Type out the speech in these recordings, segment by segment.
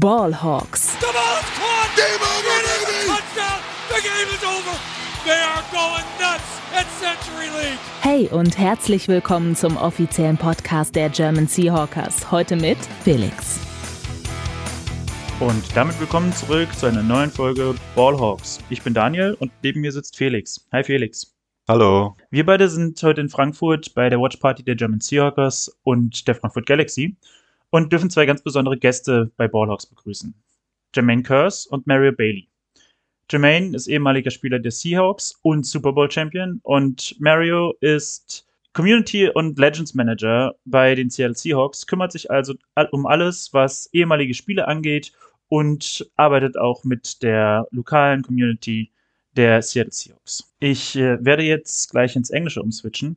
Ballhawks. The ball is caught. Game over, baby. Touchdown. The game is over. They are going nuts at Century League. Hey und herzlich willkommen zum offiziellen Podcast der German Seahawkers. Heute mit Felix. Und damit willkommen zurück zu einer neuen Folge Ballhawks. Ich bin Daniel und neben mir sitzt Felix. Hi Felix. Hallo. Wir beide sind heute in Frankfurt bei der Watch Party der German Seahawkers und der Frankfurt Galaxy und dürfen zwei ganz besondere Gäste bei Ballhawks begrüßen. Jermaine Curse und Mario Bailey. Jermaine ist ehemaliger Spieler der Seahawks und Super Bowl Champion und Mario ist Community und Legends Manager bei den Seattle Seahawks, kümmert sich also um alles, was ehemalige Spiele angeht und arbeitet auch mit der lokalen Community der Seattle Seahawks. Ich äh, werde jetzt gleich ins Englische umswitchen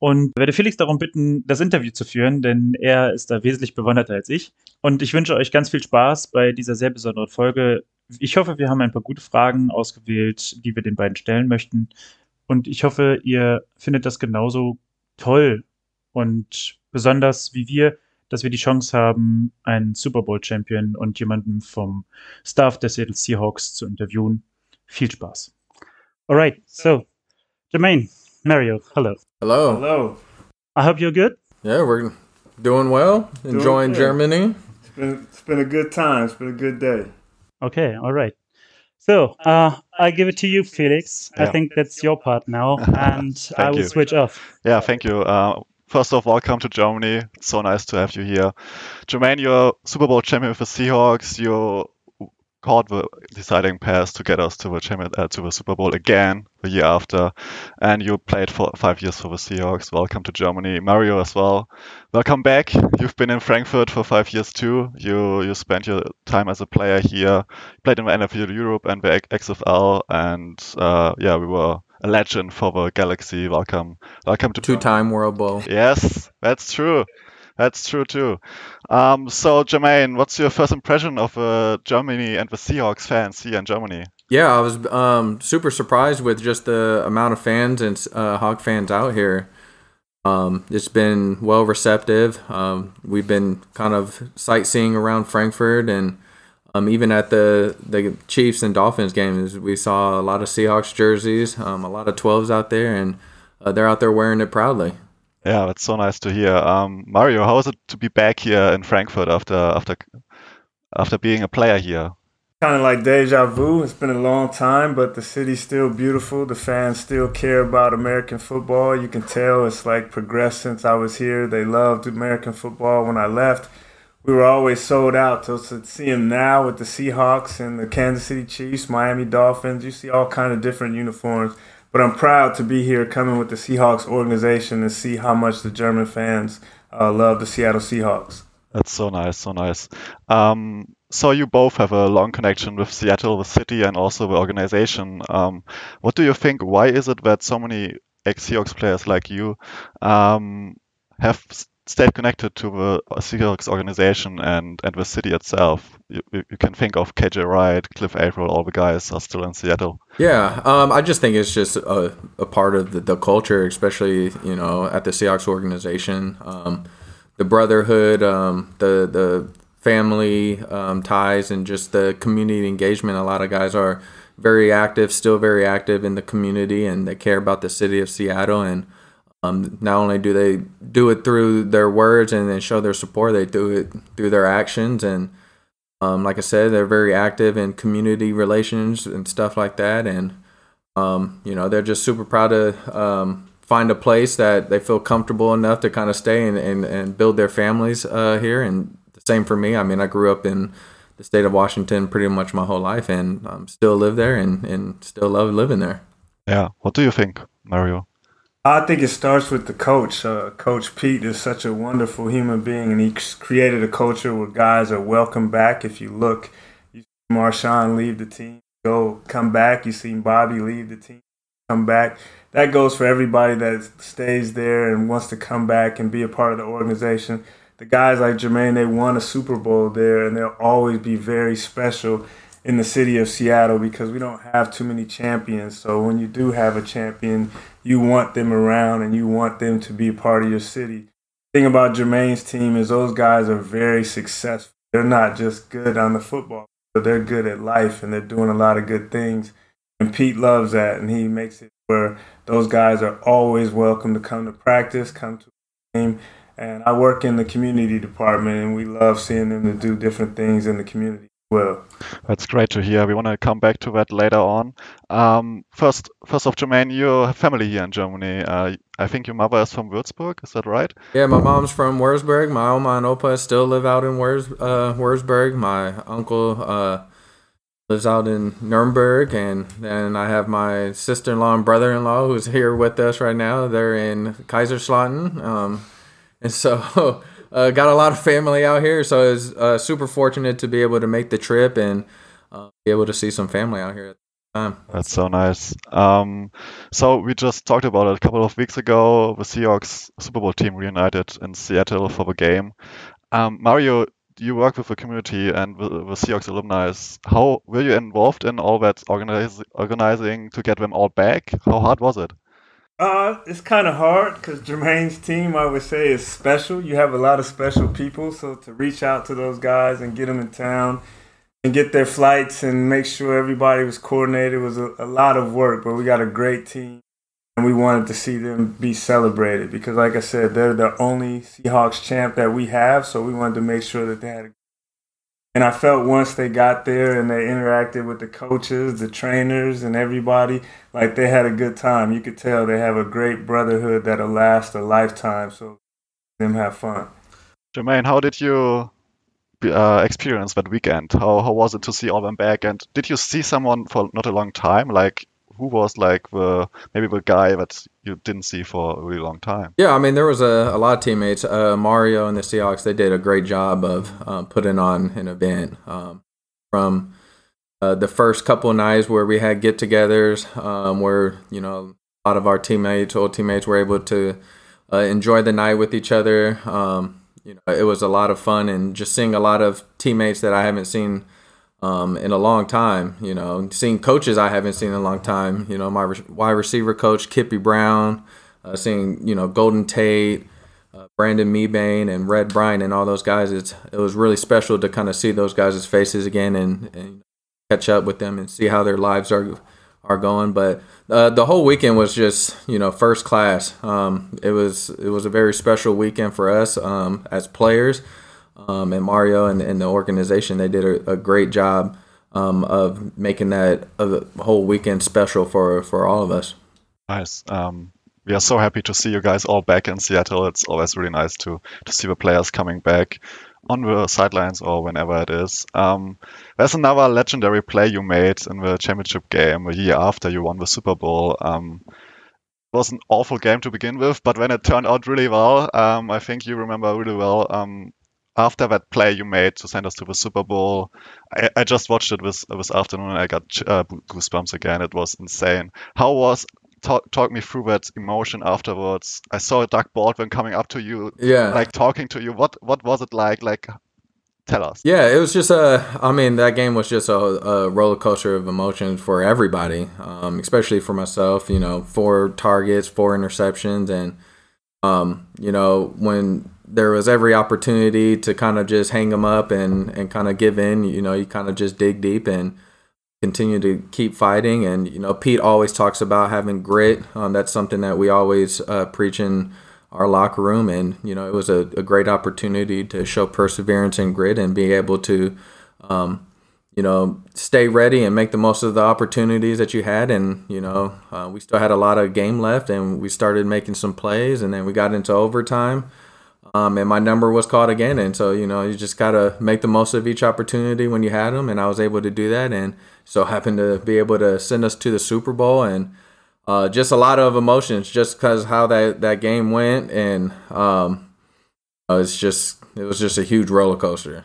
und werde Felix darum bitten, das Interview zu führen, denn er ist da wesentlich bewanderter als ich. Und ich wünsche euch ganz viel Spaß bei dieser sehr besonderen Folge. Ich hoffe, wir haben ein paar gute Fragen ausgewählt, die wir den beiden stellen möchten. Und ich hoffe, ihr findet das genauso toll und besonders wie wir, dass wir die Chance haben, einen Super Bowl Champion und jemanden vom Staff der Seattle Seahawks zu interviewen. Viel Spaß. Alright, so Jermaine, Mario, hello. Hello. Hello. I hope you're good. Yeah, we're doing well. Enjoying good. Germany. It's been it's been a good time. It's been a good day. Okay, all right. So uh, I give it to you, Felix. Yeah. I think that's your part now, and I will you. switch off. Yeah, thank you. Uh, first all, welcome to Germany. It's so nice to have you here. Jermaine, you're Super Bowl champion with the Seahawks. You caught the deciding pass to get us to the champion, uh, to the Super Bowl again the year after, and you played for five years for the Seahawks. Welcome to Germany, Mario as well. Welcome back. You've been in Frankfurt for five years too. You you spent your time as a player here. Played in the NFL Europe and the XFL, and uh, yeah, we were a legend for the Galaxy. Welcome, welcome to Two-time World Bowl. Yes, that's true. That's true too. Um, so, Jermaine, what's your first impression of uh, Germany and the Seahawks fans here in Germany? Yeah, I was um, super surprised with just the amount of fans and uh, Hawk fans out here. Um, it's been well receptive. Um, we've been kind of sightseeing around Frankfurt and um, even at the the Chiefs and Dolphins games, we saw a lot of Seahawks jerseys, um, a lot of 12s out there, and uh, they're out there wearing it proudly. Yeah, that's so nice to hear. Um, Mario, how is it to be back here in Frankfurt after after after being a player here? Kind of like deja vu. It's been a long time, but the city's still beautiful. The fans still care about American football. You can tell it's like progressed since I was here. They loved American football when I left. We were always sold out. So to see them now with the Seahawks and the Kansas City Chiefs, Miami Dolphins, you see all kind of different uniforms. But I'm proud to be here coming with the Seahawks organization and see how much the German fans uh, love the Seattle Seahawks. That's so nice, so nice. Um, so you both have a long connection with Seattle, the city, and also the organization. Um, what do you think? Why is it that so many ex-Seahawks players like you um, have stayed connected to the Seahawks organization and, and the city itself? You, you can think of KJ Wright, Cliff Avril, all the guys are still in Seattle. Yeah, um, I just think it's just a, a part of the, the culture, especially you know at the Seahawks organization, um, the brotherhood, um, the the family um, ties, and just the community engagement. A lot of guys are very active, still very active in the community, and they care about the city of Seattle. And um, not only do they do it through their words and then show their support, they do it through their actions and. Um, like I said, they're very active in community relations and stuff like that, and um, you know they're just super proud to um, find a place that they feel comfortable enough to kind of stay and, and, and build their families uh, here. And the same for me. I mean, I grew up in the state of Washington pretty much my whole life, and um, still live there and, and still love living there. Yeah. What do you think, Mario? I think it starts with the coach. Uh, coach Pete is such a wonderful human being, and he created a culture where guys are welcome back. If you look, you see Marshawn leave the team, go come back. You see Bobby leave the team, come back. That goes for everybody that stays there and wants to come back and be a part of the organization. The guys like Jermaine, they won a Super Bowl there, and they'll always be very special in the city of Seattle because we don't have too many champions. So when you do have a champion, you want them around and you want them to be a part of your city. The thing about Jermaine's team is those guys are very successful. they're not just good on the football, but they're good at life and they're doing a lot of good things. And Pete loves that, and he makes it where those guys are always welcome to come to practice, come to game. And I work in the community department, and we love seeing them to do different things in the community well. That's great to hear. We want to come back to that later on. Um, first, first off, Jermaine, you have family here in Germany. Uh, I think your mother is from Würzburg. Is that right? Yeah, my mom's from Würzburg. My Oma and Opa still live out in Wurs, uh, Würzburg. My uncle uh, lives out in Nuremberg, and then I have my sister-in-law and brother-in-law who's here with us right now. They're in Kaiserslautern, um, and so uh, got a lot of family out here, so I was uh, super fortunate to be able to make the trip and uh, be able to see some family out here at the time. That's so nice. Um, so we just talked about it a couple of weeks ago. The Seahawks Super Bowl team reunited in Seattle for the game. Um, Mario, you work with the community and the, the Seahawks alumni. How were you involved in all that organizing to get them all back? How hard was it? Uh, it's kind of hard because Jermaine's team, I would say, is special. You have a lot of special people, so to reach out to those guys and get them in town and get their flights and make sure everybody was coordinated was a, a lot of work. But we got a great team, and we wanted to see them be celebrated because, like I said, they're the only Seahawks champ that we have. So we wanted to make sure that they had a and I felt once they got there and they interacted with the coaches, the trainers, and everybody, like they had a good time. You could tell they have a great brotherhood that'll last a lifetime. So them have fun. Jermaine, how did you uh, experience that weekend? How how was it to see all them back? And did you see someone for not a long time? Like who was like the maybe the guy that you didn't see for a really long time? Yeah, I mean there was a, a lot of teammates. Uh, Mario and the Seahawks they did a great job of um, putting on an event um, from. Uh, the first couple nights where we had get-togethers, um, where you know a lot of our teammates, old teammates, were able to uh, enjoy the night with each other. Um, you know, it was a lot of fun, and just seeing a lot of teammates that I haven't seen um, in a long time. You know, seeing coaches I haven't seen in a long time. You know, my re- wide receiver coach Kippy Brown, uh, seeing you know Golden Tate, uh, Brandon Mebane, and Red Bryant, and all those guys. It's it was really special to kind of see those guys' faces again and, and catch up with them and see how their lives are are going. But uh, the whole weekend was just you know first class. Um, it was it was a very special weekend for us um, as players um, and Mario and, and, the organization, they did a, a great job um, of making that a whole weekend special for, for all of us. Nice. Um, we are so happy to see you guys all back in Seattle. It's always really nice to, to see the players coming back on the sidelines or whenever it is. Um, there's another legendary play you made in the championship game a year after you won the Super Bowl. Um, it was an awful game to begin with, but when it turned out really well, um, I think you remember really well. After that play you made to send us to the Super Bowl, I, I just watched it this this afternoon and I got uh, goosebumps again. It was insane. How was talk, talk me through that emotion afterwards? I saw Doug Baldwin coming up to you, yeah, like talking to you. What what was it like? Like, tell us. Yeah, it was just a. I mean, that game was just a, a roller coaster of emotions for everybody, um, especially for myself. You know, four targets, four interceptions, and um, you know when there was every opportunity to kind of just hang them up and, and kind of give in. You know, you kind of just dig deep and continue to keep fighting. And, you know, Pete always talks about having grit. Um, that's something that we always uh, preach in our locker room. And, you know, it was a, a, great opportunity to show perseverance and grit and be able to, um, you know, stay ready and make the most of the opportunities that you had. And, you know, uh, we still had a lot of game left and we started making some plays and then we got into overtime. Um, and my number was called again. And so, you know, you just got to make the most of each opportunity when you had them. And I was able to do that. And so happened to be able to send us to the Super Bowl. And uh, just a lot of emotions just because how that, that game went. And um, it's just, it was just a huge roller coaster.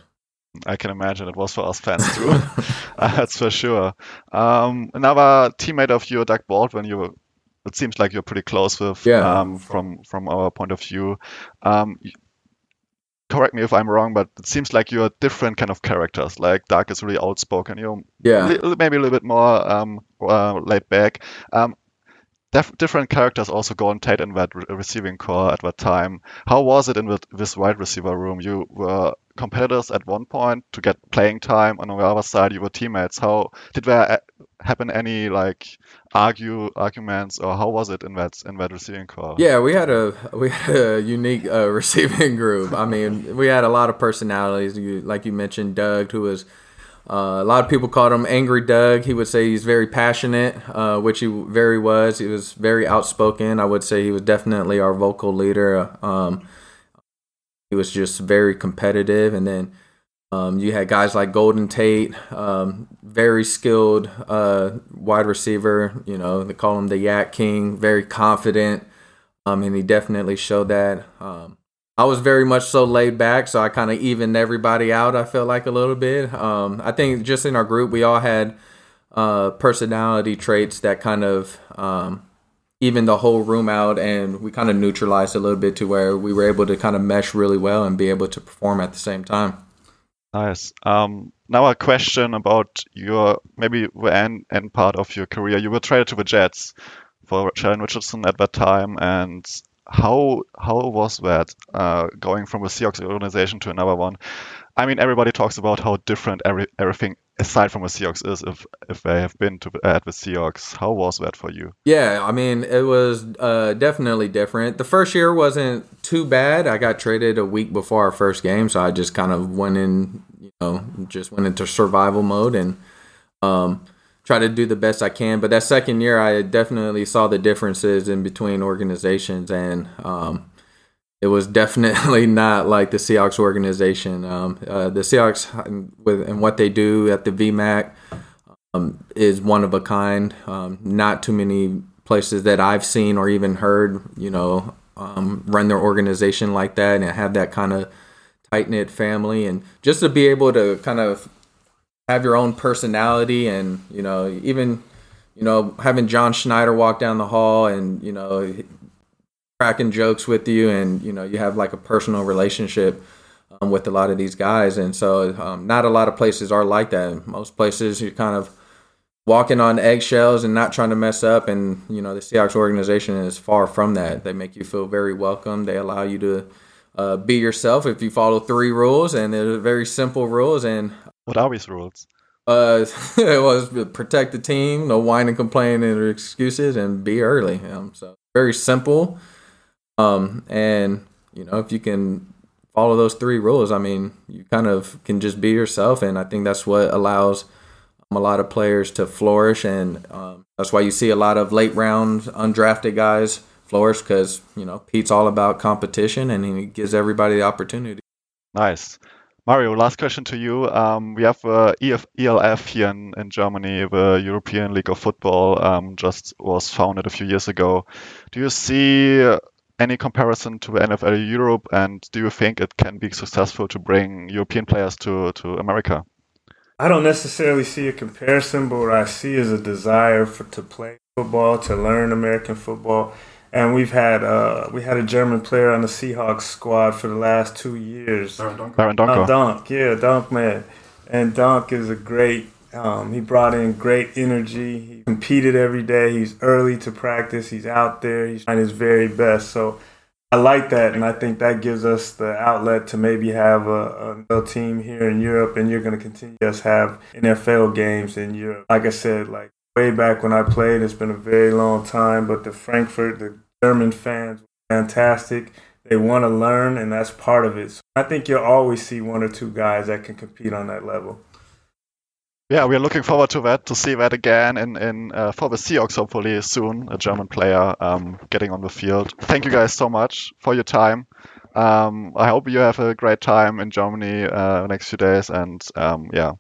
I can imagine it was for us fans too. uh, that's for sure. Um, another teammate of you, Doug Baldwin, you it seems like you're pretty close with yeah. um, from from our point of view. Um, correct me if I'm wrong, but it seems like you're different kind of characters. Like Doug is really outspoken. You're yeah. Maybe a little bit more um, uh, laid back. Um, different characters also Golden Tate in that re receiving corps at that time. How was it in the, this wide receiver room? You were competitors at one point to get playing time, on the other side you were teammates. How did there uh, happen any like argue arguments, or how was it in that in that receiving corps? Yeah, we had a we had a unique uh, receiving group. I mean, we had a lot of personalities. You, like you mentioned, Doug, who was uh, a lot of people called him Angry Doug. He would say he's very passionate, uh, which he very was. He was very outspoken. I would say he was definitely our vocal leader. Um, he was just very competitive. And then um, you had guys like Golden Tate, um, very skilled uh, wide receiver. You know, they call him the Yak King, very confident. Um, and he definitely showed that. I was very much so laid back, so I kind of evened everybody out. I felt like a little bit. Um, I think just in our group, we all had uh, personality traits that kind of um, even the whole room out, and we kind of neutralized a little bit to where we were able to kind of mesh really well and be able to perform at the same time. Nice. Um, now a question about your maybe end, end part of your career. You were traded to the Jets for Sheldon Richardson at that time, and how how was that uh, going from a Seahawks organization to another one? I mean, everybody talks about how different every, everything aside from the Seahawks is if if they have been to at the Seahawks. How was that for you? Yeah, I mean, it was uh, definitely different. The first year wasn't too bad. I got traded a week before our first game, so I just kind of went in, you know, just went into survival mode and. Um, try to do the best I can. But that second year, I definitely saw the differences in between organizations, and um, it was definitely not like the Seahawks organization. Um, uh, the Seahawks with and what they do at the VMAC um, is one of a kind. Um, not too many places that I've seen or even heard, you know, um, run their organization like that and have that kind of tight knit family, and just to be able to kind of have your own personality and you know even you know having John Schneider walk down the hall and you know cracking jokes with you and you know you have like a personal relationship um, with a lot of these guys. And so um, not a lot of places are like that. Most places you're kind of walking on eggshells and not trying to mess up. And you know the Seahawks organization is far from that. They make you feel very welcome. They allow you to uh, be yourself if you follow three rules and they're very simple rules. And what are these rules? Uh, it was protect the team, no whining, complaining, or excuses, and be early. Um, so very simple. Um, and you know, if you can follow those three rules, I mean, you kind of can just be yourself, and I think that's what allows um, a lot of players to flourish, and um, that's why you see a lot of late round undrafted guys flourish because you know Pete's all about competition, and he gives everybody the opportunity. Nice. Mario, last question to you. Um, we have uh, EF, ELF here in, in, Germany, the European League of Football, um, just was founded a few years ago. Do you see any comparison to the NFL Europe, and do you think it can be successful to bring European players to, to America? I don't necessarily see a comparison, but what I see is a desire for to play football, to learn American football and we've had uh, we had a German player on the Seahawks squad for the last two years. Aaron Donkor. Uh, Donk, yeah, Donk man, and Dunk is a great. Um, he brought in great energy. He competed every day. He's early to practice. He's out there. He's trying his very best. So I like that, and I think that gives us the outlet to maybe have a, a team here in Europe, and you're going to continue to have NFL games in Europe. Like I said, like way back when I played, it's been a very long time, but the Frankfurt, the German fans fantastic. They want to learn, and that's part of it. So I think you'll always see one or two guys that can compete on that level. Yeah, we are looking forward to that, to see that again in, in uh, for the Seahawks hopefully soon, a German player um, getting on the field. Thank you guys so much for your time. Um, I hope you have a great time in Germany uh, next few days, and um, yeah,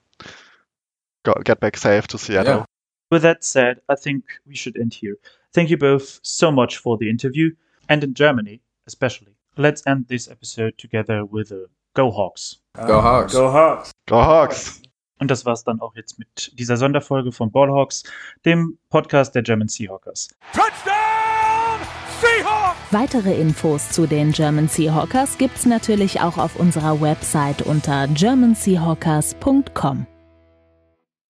go, get back safe to Seattle. Yeah. With that said, I think we should end here. Thank you both so much for the interview and in Germany especially. Let's end this episode together with a Go Hawks. Go Hawks. Go Hawks. Go Hawks. Und das war's dann auch jetzt mit dieser Sonderfolge von Ballhawks, dem Podcast der German Seahawkers. Touchdown Seahawks! Weitere Infos zu den German Seahawkers gibt's natürlich auch auf unserer Website unter germanseahawkers.com.